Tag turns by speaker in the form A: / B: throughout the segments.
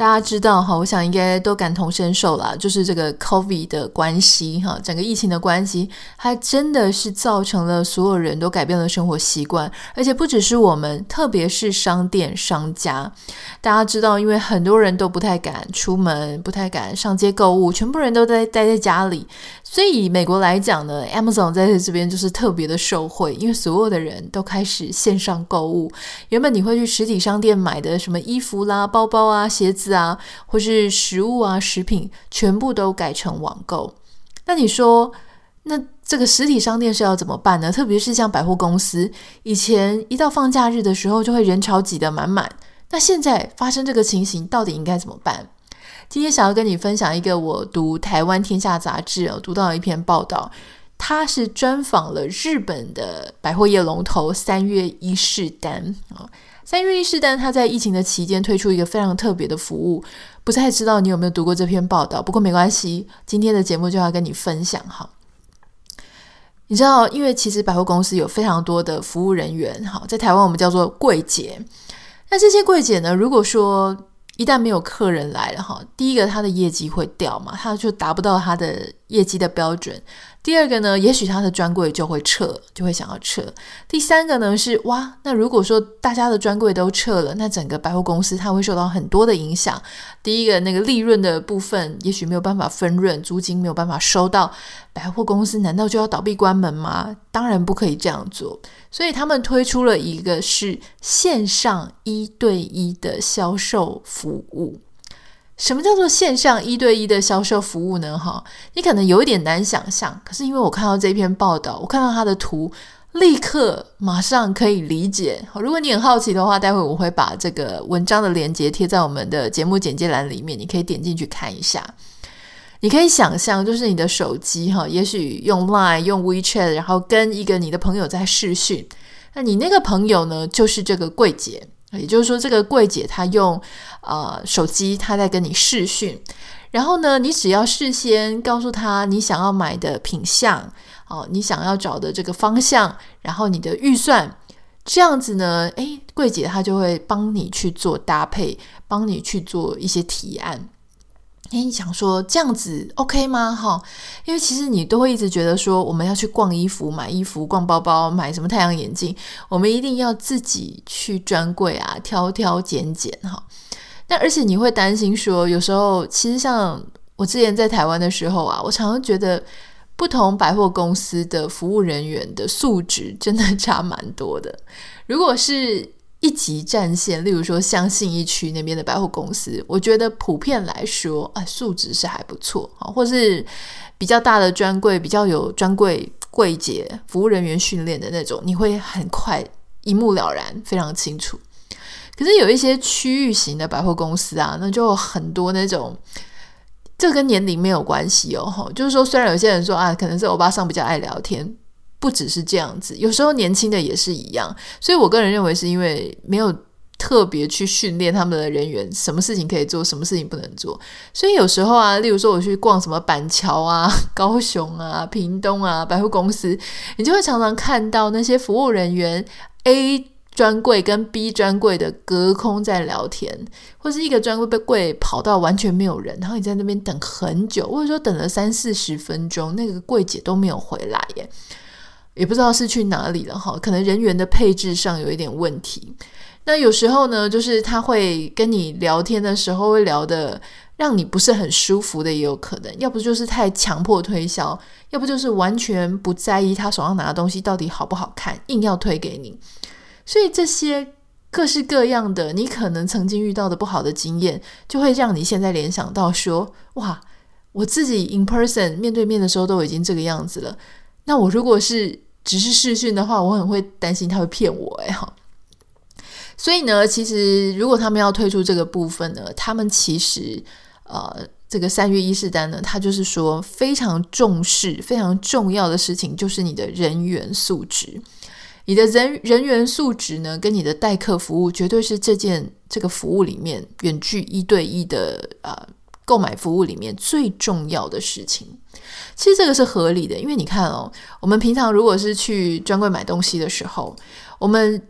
A: 大家知道哈，我想应该都感同身受啦，就是这个 COVID 的关系哈，整个疫情的关系，它真的是造成了所有人都改变了生活习惯，而且不只是我们，特别是商店商家。大家知道，因为很多人都不太敢出门，不太敢上街购物，全部人都在待在家里，所以以美国来讲呢，Amazon 在这边就是特别的受惠，因为所有的人都开始线上购物。原本你会去实体商店买的什么衣服啦、包包啊、鞋子啊，或是食物啊、食品，全部都改成网购。那你说，那这个实体商店是要怎么办呢？特别是像百货公司，以前一到放假日的时候，就会人潮挤得满满。那现在发生这个情形，到底应该怎么办？今天想要跟你分享一个我读《台湾天下》杂志哦，读到了一篇报道，它是专访了日本的百货业龙头三越伊势丹啊。三越伊势丹，他在疫情的期间推出一个非常特别的服务，不太知道你有没有读过这篇报道。不过没关系，今天的节目就要跟你分享哈。你知道，因为其实百货公司有非常多的服务人员，哈，在台湾我们叫做柜姐。那这些柜姐呢，如果说一旦没有客人来了，哈，第一个他的业绩会掉嘛，他就达不到他的业绩的标准。第二个呢，也许他的专柜就会撤，就会想要撤。第三个呢是哇，那如果说大家的专柜都撤了，那整个百货公司它会受到很多的影响。第一个那个利润的部分，也许没有办法分润，租金没有办法收到，百货公司难道就要倒闭关门吗？当然不可以这样做。所以他们推出了一个是线上一对一的销售服务。什么叫做线上一对一的销售服务呢？哈，你可能有一点难想象，可是因为我看到这篇报道，我看到它的图，立刻马上可以理解。如果你很好奇的话，待会我会把这个文章的链接贴在我们的节目简介栏里面，你可以点进去看一下。你可以想象，就是你的手机哈，也许用 Line、用 WeChat，然后跟一个你的朋友在视讯，那你那个朋友呢，就是这个柜姐。也就是说，这个柜姐她用呃手机，她在跟你视讯，然后呢，你只要事先告诉她你想要买的品项，哦，你想要找的这个方向，然后你的预算，这样子呢，诶，柜姐她就会帮你去做搭配，帮你去做一些提案。诶，你想说这样子 OK 吗？哈，因为其实你都会一直觉得说，我们要去逛衣服、买衣服、逛包包、买什么太阳眼镜，我们一定要自己去专柜啊，挑挑拣拣哈。但而且你会担心说，有时候其实像我之前在台湾的时候啊，我常常觉得不同百货公司的服务人员的素质真的差蛮多的。如果是一级战线，例如说像信义区那边的百货公司，我觉得普遍来说，啊，素质是还不错啊，或是比较大的专柜，比较有专柜柜姐服务人员训练的那种，你会很快一目了然，非常清楚。可是有一些区域型的百货公司啊，那就很多那种，这跟年龄没有关系哦，就是说，虽然有些人说啊，可能是欧巴桑比较爱聊天。不只是这样子，有时候年轻的也是一样，所以我个人认为是因为没有特别去训练他们的人员，什么事情可以做，什么事情不能做，所以有时候啊，例如说我去逛什么板桥啊、高雄啊、屏东啊百货公司，你就会常常看到那些服务人员 A 专柜跟 B 专柜的隔空在聊天，或是一个专柜被柜跑到完全没有人，然后你在那边等很久，或者说等了三四十分钟，那个柜姐都没有回来耶。也不知道是去哪里了哈，可能人员的配置上有一点问题。那有时候呢，就是他会跟你聊天的时候会聊得让你不是很舒服的，也有可能。要不就是太强迫推销，要不就是完全不在意他手上拿的东西到底好不好看，硬要推给你。所以这些各式各样的你可能曾经遇到的不好的经验，就会让你现在联想到说：哇，我自己 in person 面对面的时候都已经这个样子了，那我如果是只是试训的话，我很会担心他会骗我哎哈。所以呢，其实如果他们要推出这个部分呢，他们其实呃，这个三越伊势丹呢，他就是说非常重视、非常重要的事情，就是你的人员素质。你的人人员素质呢，跟你的待客服务，绝对是这件这个服务里面远距一对一的呃购买服务里面最重要的事情。其实这个是合理的，因为你看哦，我们平常如果是去专柜买东西的时候，我们。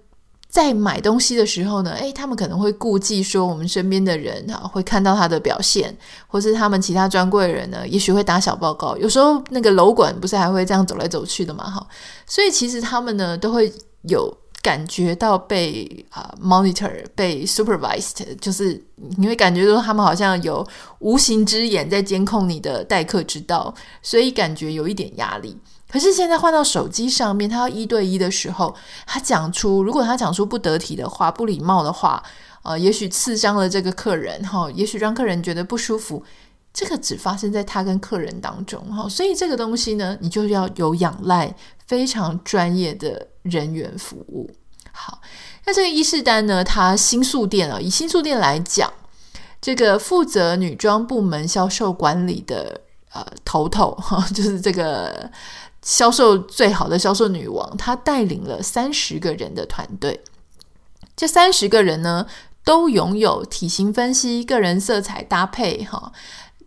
A: 在买东西的时候呢，诶，他们可能会顾忌说我们身边的人哈会看到他的表现，或是他们其他专柜人呢，也许会打小报告。有时候那个楼管不是还会这样走来走去的嘛，哈，所以其实他们呢都会有感觉到被啊、monitor、被 supervised，就是你会感觉说他们好像有无形之眼在监控你的待客之道，所以感觉有一点压力。可是现在换到手机上面，他要一对一的时候，他讲出如果他讲出不得体的话、不礼貌的话，呃，也许刺伤了这个客人哈，也许让客人觉得不舒服，这个只发生在他跟客人当中哈，所以这个东西呢，你就要有仰赖非常专业的人员服务。好，那这个伊势丹呢，它新宿店啊，以新宿店来讲，这个负责女装部门销售管理的呃头头哈，就是这个。销售最好的销售女王，她带领了三十个人的团队。这三十个人呢，都拥有体型分析、个人色彩搭配哈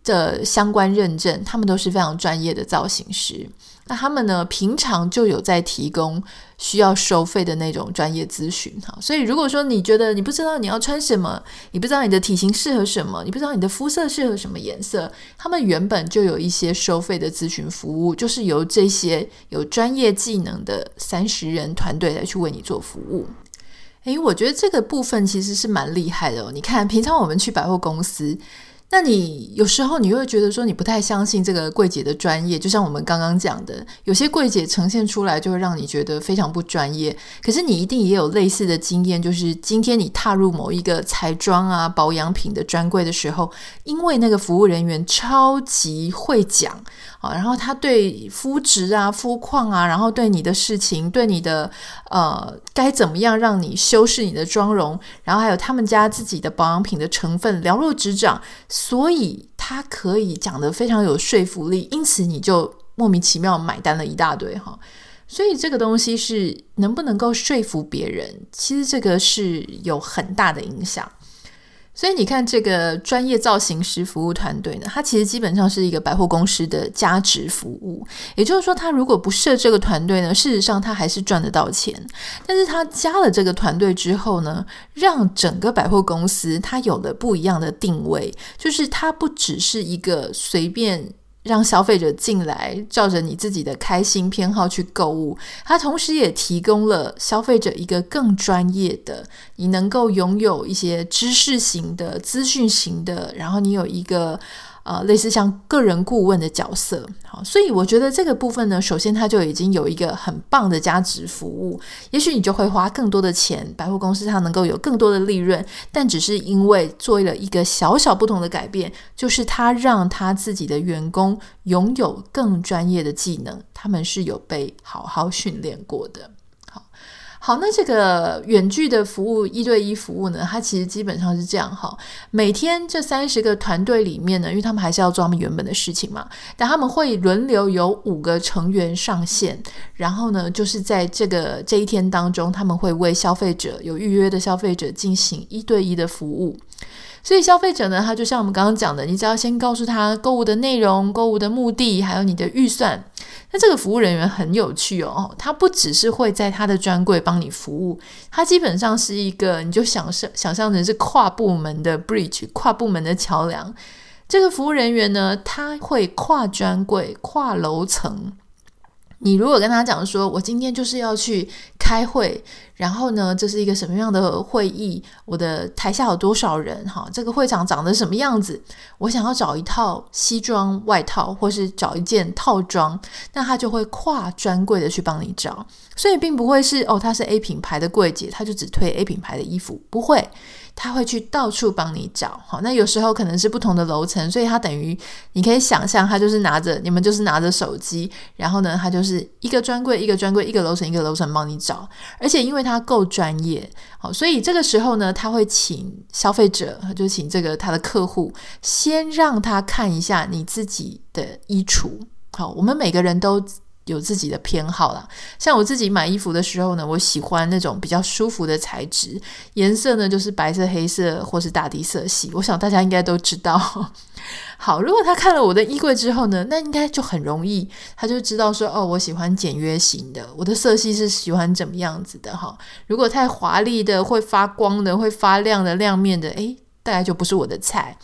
A: 的相关认证，他们都是非常专业的造型师。那他们呢，平常就有在提供需要收费的那种专业咨询哈，所以如果说你觉得你不知道你要穿什么，你不知道你的体型适合什么，你不知道你的肤色适合什么颜色，他们原本就有一些收费的咨询服务，就是由这些有专业技能的三十人团队来去为你做服务。诶，我觉得这个部分其实是蛮厉害的哦。你看，平常我们去百货公司。那你有时候你又会觉得说你不太相信这个柜姐的专业，就像我们刚刚讲的，有些柜姐呈现出来就会让你觉得非常不专业。可是你一定也有类似的经验，就是今天你踏入某一个彩妆啊、保养品的专柜的时候，因为那个服务人员超级会讲啊，然后他对肤质啊、肤况啊，然后对你的事情、对你的呃该怎么样让你修饰你的妆容，然后还有他们家自己的保养品的成分了如指掌。所以他可以讲得非常有说服力，因此你就莫名其妙买单了一大堆哈。所以这个东西是能不能够说服别人，其实这个是有很大的影响。所以你看，这个专业造型师服务团队呢，它其实基本上是一个百货公司的加值服务。也就是说，他如果不设这个团队呢，事实上他还是赚得到钱。但是他加了这个团队之后呢，让整个百货公司它有了不一样的定位，就是它不只是一个随便。让消费者进来，照着你自己的开心偏好去购物。它同时也提供了消费者一个更专业的，你能够拥有一些知识型的、资讯型的，然后你有一个。呃，类似像个人顾问的角色，好，所以我觉得这个部分呢，首先它就已经有一个很棒的加值服务，也许你就会花更多的钱，百货公司它能够有更多的利润，但只是因为做了一个小小不同的改变，就是他让他自己的员工拥有更专业的技能，他们是有被好好训练过的。好，那这个远距的服务一对一服务呢，它其实基本上是这样哈。每天这三十个团队里面呢，因为他们还是要做他们原本的事情嘛，但他们会轮流有五个成员上线，然后呢，就是在这个这一天当中，他们会为消费者有预约的消费者进行一对一的服务。所以消费者呢，他就像我们刚刚讲的，你只要先告诉他购物的内容、购物的目的，还有你的预算。那这个服务人员很有趣哦，他不只是会在他的专柜帮你服务，他基本上是一个，你就想象想象成是跨部门的 bridge，跨部门的桥梁。这个服务人员呢，他会跨专柜、跨楼层。你如果跟他讲说，我今天就是要去开会，然后呢，这是一个什么样的会议？我的台下有多少人？哈，这个会场长得什么样子？我想要找一套西装外套，或是找一件套装，那他就会跨专柜的去帮你找，所以并不会是哦，他是 A 品牌的柜姐，他就只推 A 品牌的衣服，不会。他会去到处帮你找，好，那有时候可能是不同的楼层，所以他等于你可以想象，他就是拿着你们就是拿着手机，然后呢，他就是一个专柜一个专柜，一个楼层一个楼层帮你找，而且因为他够专业，好，所以这个时候呢，他会请消费者，就请这个他的客户先让他看一下你自己的衣橱，好，我们每个人都有自己的偏好啦。像我自己买衣服的时候呢，我喜欢那种比较舒服的材质，颜色呢就是白色、黑色或是大地色系。我想大家应该都知道。好，如果他看了我的衣柜之后呢，那应该就很容易，他就知道说，哦，我喜欢简约型的，我的色系是喜欢怎么样子的哈。如果太华丽的、会发光的、会发亮的、亮面的，诶，大概就不是我的菜。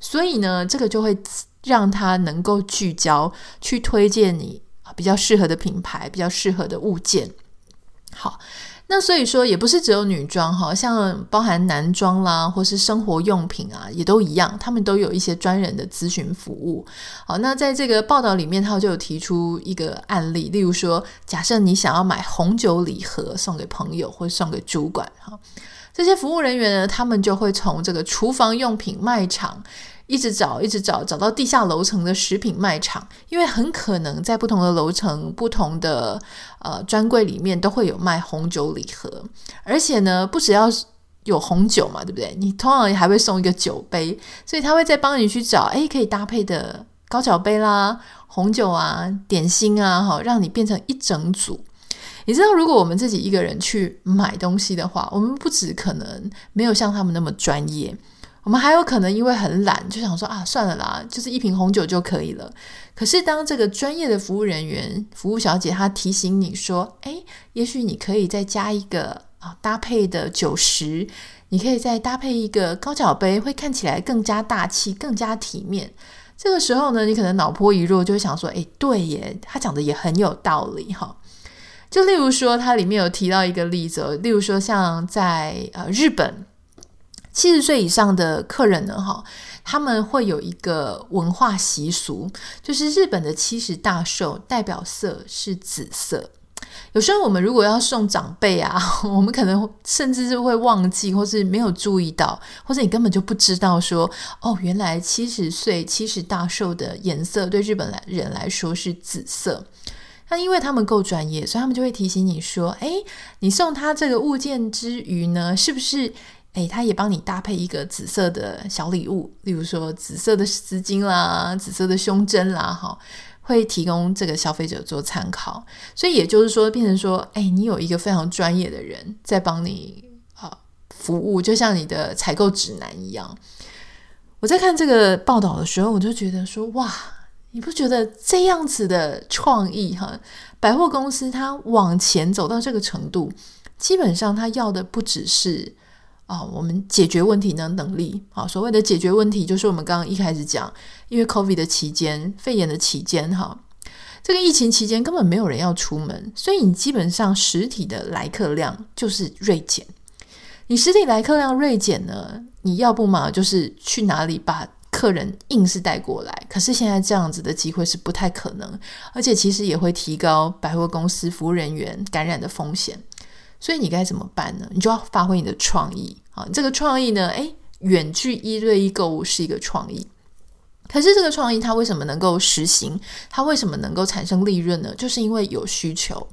A: 所以呢，这个就会让他能够聚焦，去推荐你比较适合的品牌、比较适合的物件。好。那所以说，也不是只有女装哈，像包含男装啦，或是生活用品啊，也都一样，他们都有一些专人的咨询服务。好，那在这个报道里面，他就有提出一个案例，例如说，假设你想要买红酒礼盒送给朋友，或送给主管哈，这些服务人员呢，他们就会从这个厨房用品卖场。一直找，一直找，找到地下楼层的食品卖场，因为很可能在不同的楼层、不同的呃专柜里面都会有卖红酒礼盒，而且呢，不只要有红酒嘛，对不对？你通常还会送一个酒杯，所以他会再帮你去找，诶，可以搭配的高脚杯啦、红酒啊、点心啊，哈，让你变成一整组。你知道，如果我们自己一个人去买东西的话，我们不止可能没有像他们那么专业。我们还有可能因为很懒，就想说啊，算了啦，就是一瓶红酒就可以了。可是当这个专业的服务人员、服务小姐她提醒你说，诶，也许你可以再加一个啊搭配的酒食，你可以再搭配一个高脚杯，会看起来更加大气、更加体面。这个时候呢，你可能脑波一弱，就会想说，诶，对耶，他讲的也很有道理哈。就例如说，它里面有提到一个例子，例如说像在呃日本。七十岁以上的客人呢，哈，他们会有一个文化习俗，就是日本的七十大寿代表色是紫色。有时候我们如果要送长辈啊，我们可能甚至是会忘记，或是没有注意到，或者你根本就不知道说，哦，原来七十岁七十大寿的颜色对日本来人来说是紫色。那因为他们够专业，所以他们就会提醒你说，哎，你送他这个物件之余呢，是不是？诶，他也帮你搭配一个紫色的小礼物，例如说紫色的丝巾啦、紫色的胸针啦，哈，会提供这个消费者做参考。所以也就是说，变成说，诶，你有一个非常专业的人在帮你啊服务，就像你的采购指南一样。我在看这个报道的时候，我就觉得说，哇，你不觉得这样子的创意哈？百货公司它往前走到这个程度，基本上它要的不只是。啊，我们解决问题的能力，啊，所谓的解决问题，就是我们刚刚一开始讲，因为 COVID 的期间，肺炎的期间，哈，这个疫情期间根本没有人要出门，所以你基本上实体的来客量就是锐减。你实体来客量锐减呢，你要不嘛就是去哪里把客人硬是带过来，可是现在这样子的机会是不太可能，而且其实也会提高百货公司服务人员感染的风险。所以你该怎么办呢？你就要发挥你的创意啊！这个创意呢，诶，远距一对一购物是一个创意。可是这个创意它为什么能够实行？它为什么能够产生利润呢？就是因为有需求。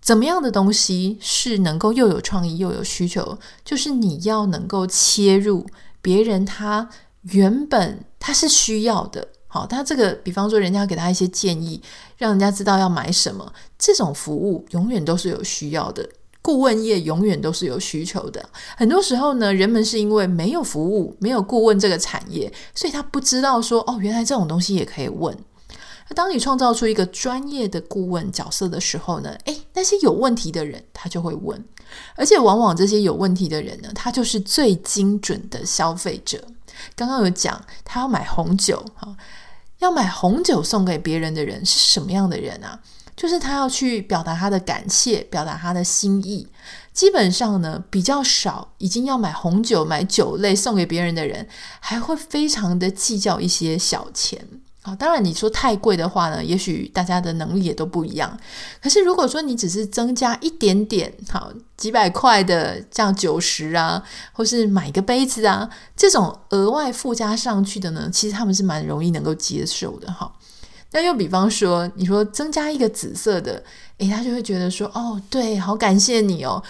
A: 怎么样的东西是能够又有创意又有需求？就是你要能够切入别人他原本他是需要的。好，他这个比方说，人家给他一些建议，让人家知道要买什么，这种服务永远都是有需要的。顾问业永远都是有需求的。很多时候呢，人们是因为没有服务、没有顾问这个产业，所以他不知道说，哦，原来这种东西也可以问。那当你创造出一个专业的顾问角色的时候呢，诶，那些有问题的人他就会问，而且往往这些有问题的人呢，他就是最精准的消费者。刚刚有讲，他要买红酒，哈。要买红酒送给别人的人是什么样的人啊？就是他要去表达他的感谢，表达他的心意。基本上呢，比较少已经要买红酒、买酒类送给别人的人，还会非常的计较一些小钱。啊，当然你说太贵的话呢，也许大家的能力也都不一样。可是如果说你只是增加一点点，好几百块的这样酒食啊，或是买个杯子啊，这种额外附加上去的呢，其实他们是蛮容易能够接受的哈。那又比方说，你说增加一个紫色的，诶，他就会觉得说，哦，对，好感谢你哦，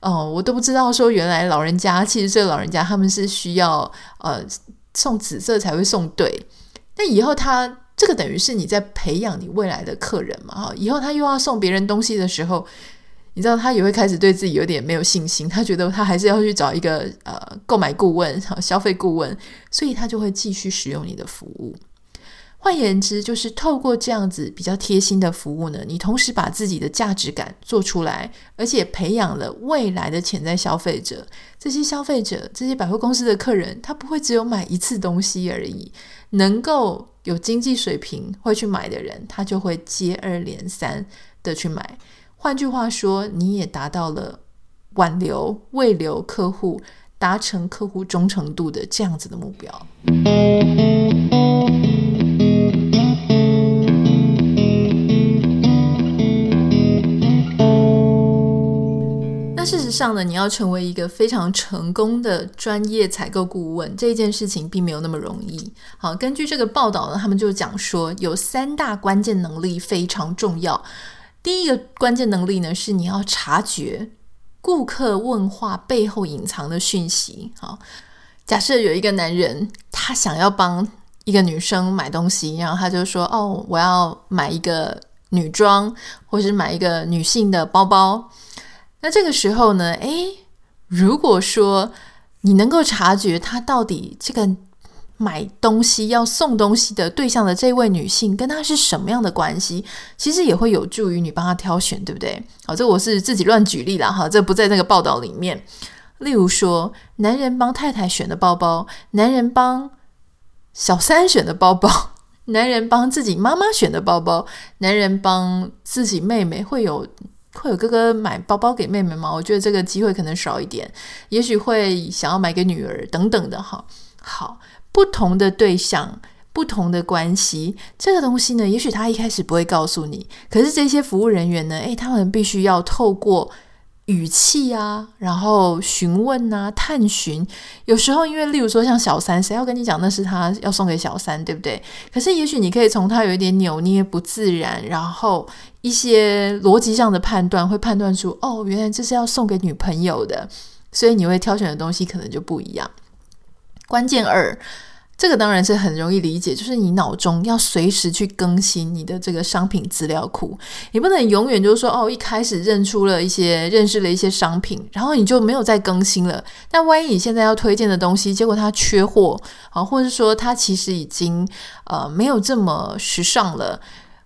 A: 哦，我都不知道说原来老人家七十岁老人家他们是需要呃送紫色才会送对。那以后他这个等于是你在培养你未来的客人嘛，哈，以后他又要送别人东西的时候，你知道他也会开始对自己有点没有信心，他觉得他还是要去找一个呃购买顾问、消费顾问，所以他就会继续使用你的服务。换言之，就是透过这样子比较贴心的服务呢，你同时把自己的价值感做出来，而且培养了未来的潜在消费者。这些消费者，这些百货公司的客人，他不会只有买一次东西而已，能够有经济水平会去买的人，他就会接二连三的去买。换句话说，你也达到了挽留、慰留客户，达成客户忠诚度的这样子的目标。事实上呢，你要成为一个非常成功的专业采购顾问，这件事情并没有那么容易。好，根据这个报道呢，他们就讲说有三大关键能力非常重要。第一个关键能力呢，是你要察觉顾客问话背后隐藏的讯息。好，假设有一个男人，他想要帮一个女生买东西，然后他就说：“哦，我要买一个女装，或是买一个女性的包包。”那这个时候呢，诶，如果说你能够察觉他到底这个买东西要送东西的对象的这位女性跟他是什么样的关系，其实也会有助于你帮他挑选，对不对？好，这我是自己乱举例啦，哈，这不在那个报道里面。例如说，男人帮太太选的包包，男人帮小三选的包包，男人帮自己妈妈选的包包，男人帮自己妹妹会有。会有哥哥买包包给妹妹吗？我觉得这个机会可能少一点，也许会想要买给女儿等等的哈。好，不同的对象，不同的关系，这个东西呢，也许他一开始不会告诉你，可是这些服务人员呢，诶，他们必须要透过。语气啊，然后询问啊，探寻。有时候，因为例如说像小三，谁要跟你讲那是他要送给小三，对不对？可是，也许你可以从他有一点扭捏、不自然，然后一些逻辑上的判断，会判断出哦，原来这是要送给女朋友的，所以你会挑选的东西可能就不一样。关键二。这个当然是很容易理解，就是你脑中要随时去更新你的这个商品资料库，你不能永远就是说哦，一开始认出了一些、认识了一些商品，然后你就没有再更新了。但万一你现在要推荐的东西，结果它缺货啊，或者说它其实已经呃没有这么时尚了。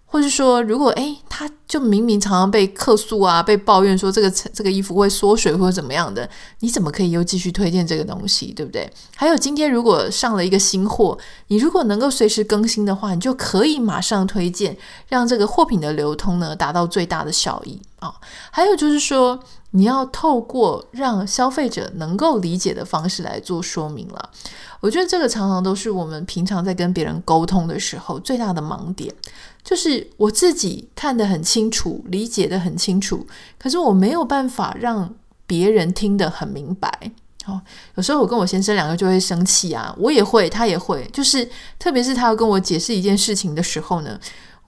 A: 或是说，如果诶，他就明明常常被客诉啊，被抱怨说这个这个衣服会缩水或者怎么样的，你怎么可以又继续推荐这个东西，对不对？还有今天如果上了一个新货，你如果能够随时更新的话，你就可以马上推荐，让这个货品的流通呢达到最大的效益啊。还有就是说，你要透过让消费者能够理解的方式来做说明了。我觉得这个常常都是我们平常在跟别人沟通的时候最大的盲点。就是我自己看得很清楚，理解得很清楚，可是我没有办法让别人听得很明白。哦，有时候我跟我先生两个就会生气啊，我也会，他也会。就是特别是他要跟我解释一件事情的时候呢，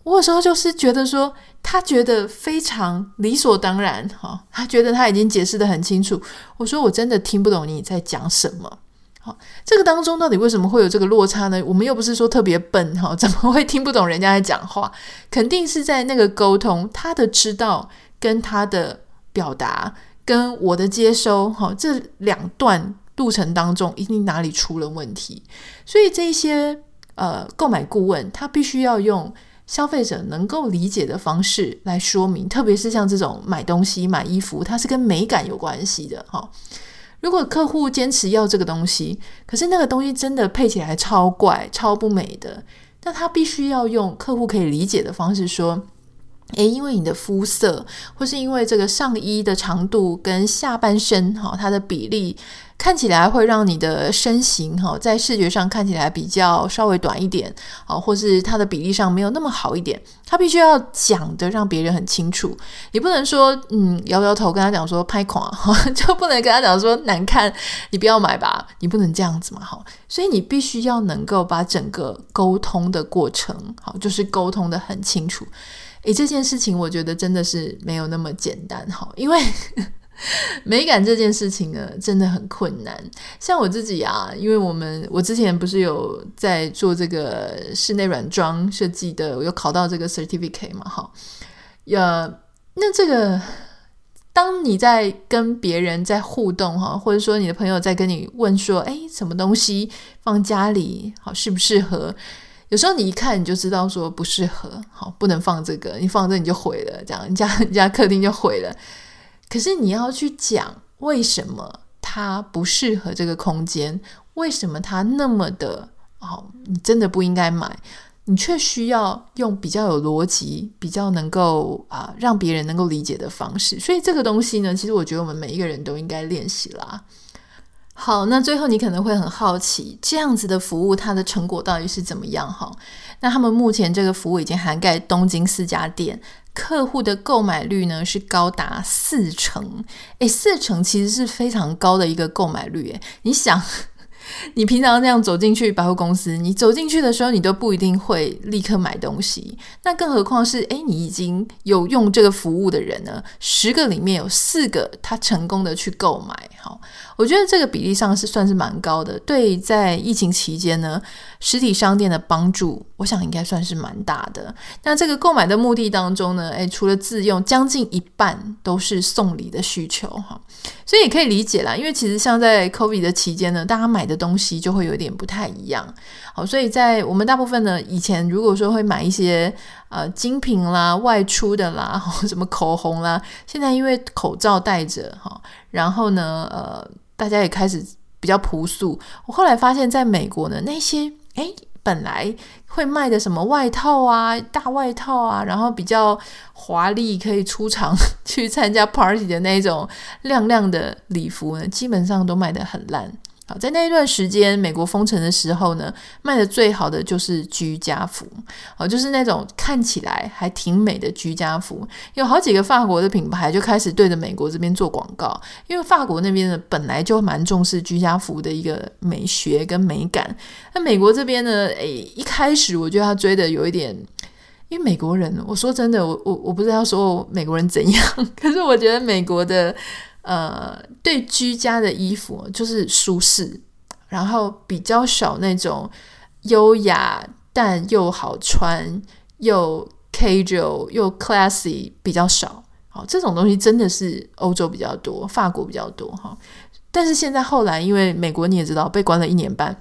A: 我有时候就是觉得说，他觉得非常理所当然，哈、他觉得他已经解释得很清楚。我说我真的听不懂你在讲什么。好这个当中到底为什么会有这个落差呢？我们又不是说特别笨哈，怎么会听不懂人家在讲话？肯定是在那个沟通，他的知道跟他的表达跟我的接收哈，这两段路程当中一定哪里出了问题。所以这些呃购买顾问他必须要用消费者能够理解的方式来说明，特别是像这种买东西买衣服，它是跟美感有关系的哈。如果客户坚持要这个东西，可是那个东西真的配起来超怪、超不美的，那他必须要用客户可以理解的方式说：“诶，因为你的肤色，或是因为这个上衣的长度跟下半身哈，它的比例。”看起来会让你的身形哈，在视觉上看起来比较稍微短一点啊，或是它的比例上没有那么好一点，他必须要讲的让别人很清楚，你不能说嗯摇摇头跟他讲说拍垮，就不能跟他讲说难看，你不要买吧，你不能这样子嘛哈，所以你必须要能够把整个沟通的过程好，就是沟通得很清楚。诶，这件事情我觉得真的是没有那么简单哈，因为。美感这件事情呢，真的很困难。像我自己啊，因为我们我之前不是有在做这个室内软装设计的，我有考到这个 certificate 嘛，哈，呃，那这个当你在跟别人在互动哈，或者说你的朋友在跟你问说，哎，什么东西放家里好适不适合？有时候你一看你就知道说不适合，好，不能放这个，你放这你就毁了，这样人家 人家客厅就毁了。可是你要去讲为什么它不适合这个空间，为什么它那么的哦，你真的不应该买，你却需要用比较有逻辑、比较能够啊让别人能够理解的方式。所以这个东西呢，其实我觉得我们每一个人都应该练习啦。好，那最后你可能会很好奇，这样子的服务它的成果到底是怎么样？哈，那他们目前这个服务已经涵盖东京四家店。客户的购买率呢是高达四成，诶，四成其实是非常高的一个购买率，诶，你想。你平常这样走进去百货公司，你走进去的时候，你都不一定会立刻买东西。那更何况是，诶，你已经有用这个服务的人呢？十个里面有四个他成功的去购买。我觉得这个比例上是算是蛮高的。对，在疫情期间呢，实体商店的帮助，我想应该算是蛮大的。那这个购买的目的当中呢，诶，除了自用，将近一半都是送礼的需求。哈。所以也可以理解啦，因为其实像在 COVID 的期间呢，大家买的东西就会有点不太一样。好，所以在我们大部分呢，以前如果说会买一些呃精品啦、外出的啦，什么口红啦，现在因为口罩戴着哈，然后呢，呃，大家也开始比较朴素。我后来发现，在美国呢，那些诶本来会卖的什么外套啊、大外套啊，然后比较华丽，可以出场 去参加 party 的那种亮亮的礼服呢，基本上都卖得很烂。好，在那一段时间，美国封城的时候呢，卖的最好的就是居家服，哦，就是那种看起来还挺美的居家服。有好几个法国的品牌就开始对着美国这边做广告，因为法国那边呢本来就蛮重视居家服的一个美学跟美感。那美国这边呢，诶，一开始我觉得他追的有一点，因为美国人，我说真的，我我我不知道说美国人怎样，可是我觉得美国的。呃，对居家的衣服就是舒适，然后比较少那种优雅但又好穿又 casual 又 classy 比较少。好，这种东西真的是欧洲比较多，法国比较多哈。但是现在后来，因为美国你也知道被关了一年半。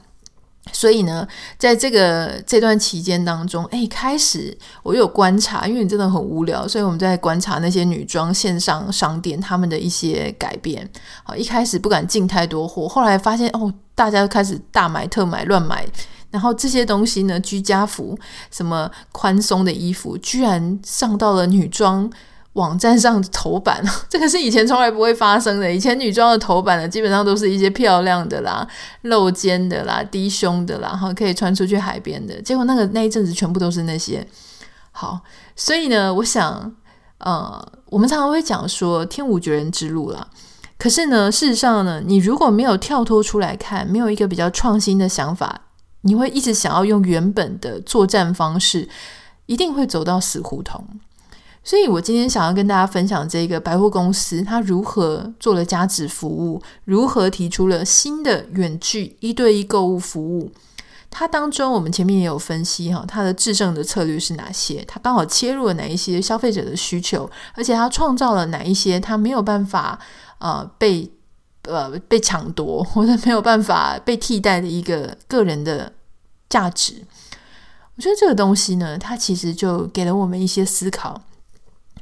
A: 所以呢，在这个这段期间当中，哎，开始我有观察，因为你真的很无聊，所以我们在观察那些女装线上商店他们的一些改变。好，一开始不敢进太多货，后来发现哦，大家开始大买特买乱买，然后这些东西呢，居家服什么宽松的衣服，居然上到了女装。网站上的头版，这个是以前从来不会发生的。以前女装的头版呢，基本上都是一些漂亮的啦、露肩的啦、低胸的啦，哈，可以穿出去海边的。结果那个那一阵子全部都是那些。好，所以呢，我想，呃，我们常常会讲说天无绝人之路啦。可是呢，事实上呢，你如果没有跳脱出来看，没有一个比较创新的想法，你会一直想要用原本的作战方式，一定会走到死胡同。所以我今天想要跟大家分享这个百货公司，它如何做了加值服务，如何提出了新的远距一对一购物服务。它当中我们前面也有分析哈，它的制胜的策略是哪些？它刚好切入了哪一些消费者的需求，而且它创造了哪一些它没有办法呃被呃被抢夺或者没有办法被替代的一个个人的价值。我觉得这个东西呢，它其实就给了我们一些思考。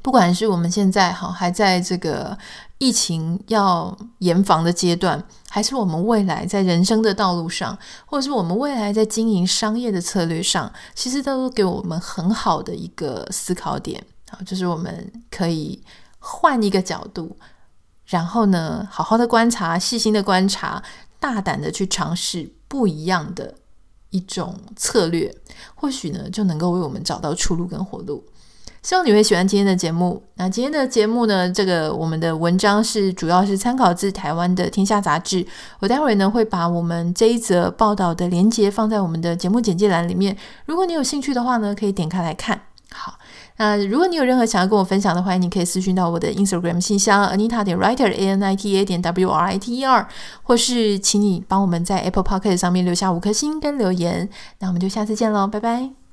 A: 不管是我们现在哈还在这个疫情要严防的阶段，还是我们未来在人生的道路上，或者是我们未来在经营商业的策略上，其实都给我们很好的一个思考点啊，就是我们可以换一个角度，然后呢，好好的观察，细心的观察，大胆的去尝试不一样的一种策略，或许呢就能够为我们找到出路跟活路。希望你会喜欢今天的节目。那今天的节目呢，这个我们的文章是主要是参考自台湾的《天下杂志》。我待会儿呢会把我们这一则报道的连接放在我们的节目简介栏里面。如果你有兴趣的话呢，可以点开来看。好，那如果你有任何想要跟我分享的话，你可以私讯到我的 Instagram 信箱 Anita 点 Writer A N I T A 点 W R I T E R，或是请你帮我们在 Apple Podcast 上面留下五颗星跟留言。那我们就下次见喽，拜拜。